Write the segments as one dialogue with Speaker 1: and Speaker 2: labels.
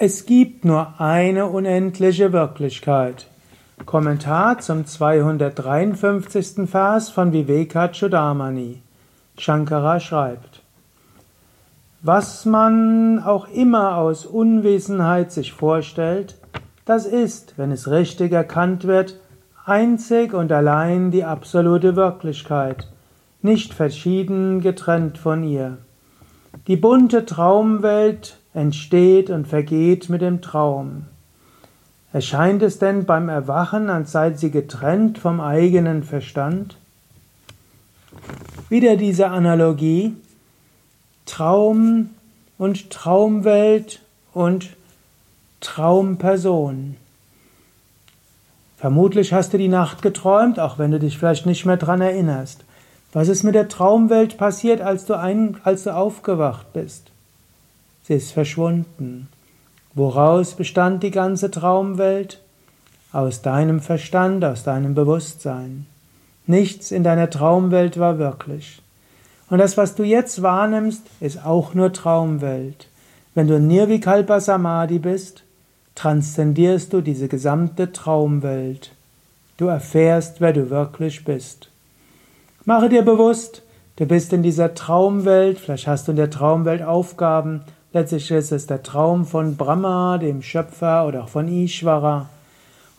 Speaker 1: Es gibt nur eine unendliche Wirklichkeit. Kommentar zum 253. Vers von Vivekachudamani. Shankara schreibt: Was man auch immer aus Unwissenheit sich vorstellt, das ist, wenn es richtig erkannt wird, einzig und allein die absolute Wirklichkeit, nicht verschieden getrennt von ihr. Die bunte Traumwelt entsteht und vergeht mit dem Traum. Erscheint es denn beim Erwachen, als sei sie getrennt vom eigenen Verstand? Wieder diese Analogie Traum und Traumwelt und Traumperson. Vermutlich hast du die Nacht geträumt, auch wenn du dich vielleicht nicht mehr dran erinnerst. Was ist mit der Traumwelt passiert, als du, ein, als du aufgewacht bist? Sie ist verschwunden. Woraus bestand die ganze Traumwelt? Aus deinem Verstand, aus deinem Bewusstsein. Nichts in deiner Traumwelt war wirklich. Und das, was du jetzt wahrnimmst, ist auch nur Traumwelt. Wenn du Nirvikalpa Samadhi bist, transzendierst du diese gesamte Traumwelt. Du erfährst, wer du wirklich bist. Mache dir bewusst, du bist in dieser Traumwelt, vielleicht hast du in der Traumwelt Aufgaben, Letztlich ist es der Traum von Brahma, dem Schöpfer oder auch von Ishvara.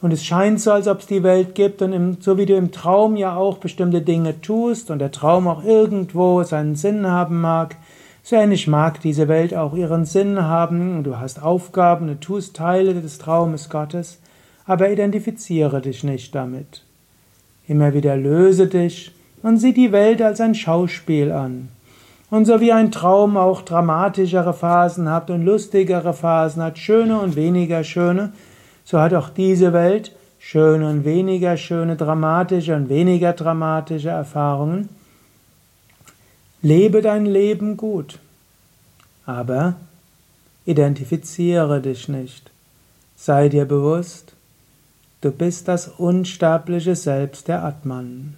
Speaker 1: Und es scheint so, als ob es die Welt gibt und im, so wie du im Traum ja auch bestimmte Dinge tust und der Traum auch irgendwo seinen Sinn haben mag, so ähnlich mag diese Welt auch ihren Sinn haben und du hast Aufgaben, du tust Teile des Traumes Gottes, aber identifiziere dich nicht damit. Immer wieder löse dich und sieh die Welt als ein Schauspiel an. Und so wie ein Traum auch dramatischere Phasen hat und lustigere Phasen hat, schöne und weniger schöne, so hat auch diese Welt schöne und weniger schöne, dramatische und weniger dramatische Erfahrungen. Lebe dein Leben gut, aber identifiziere dich nicht. Sei dir bewusst, du bist das unsterbliche Selbst der Atman.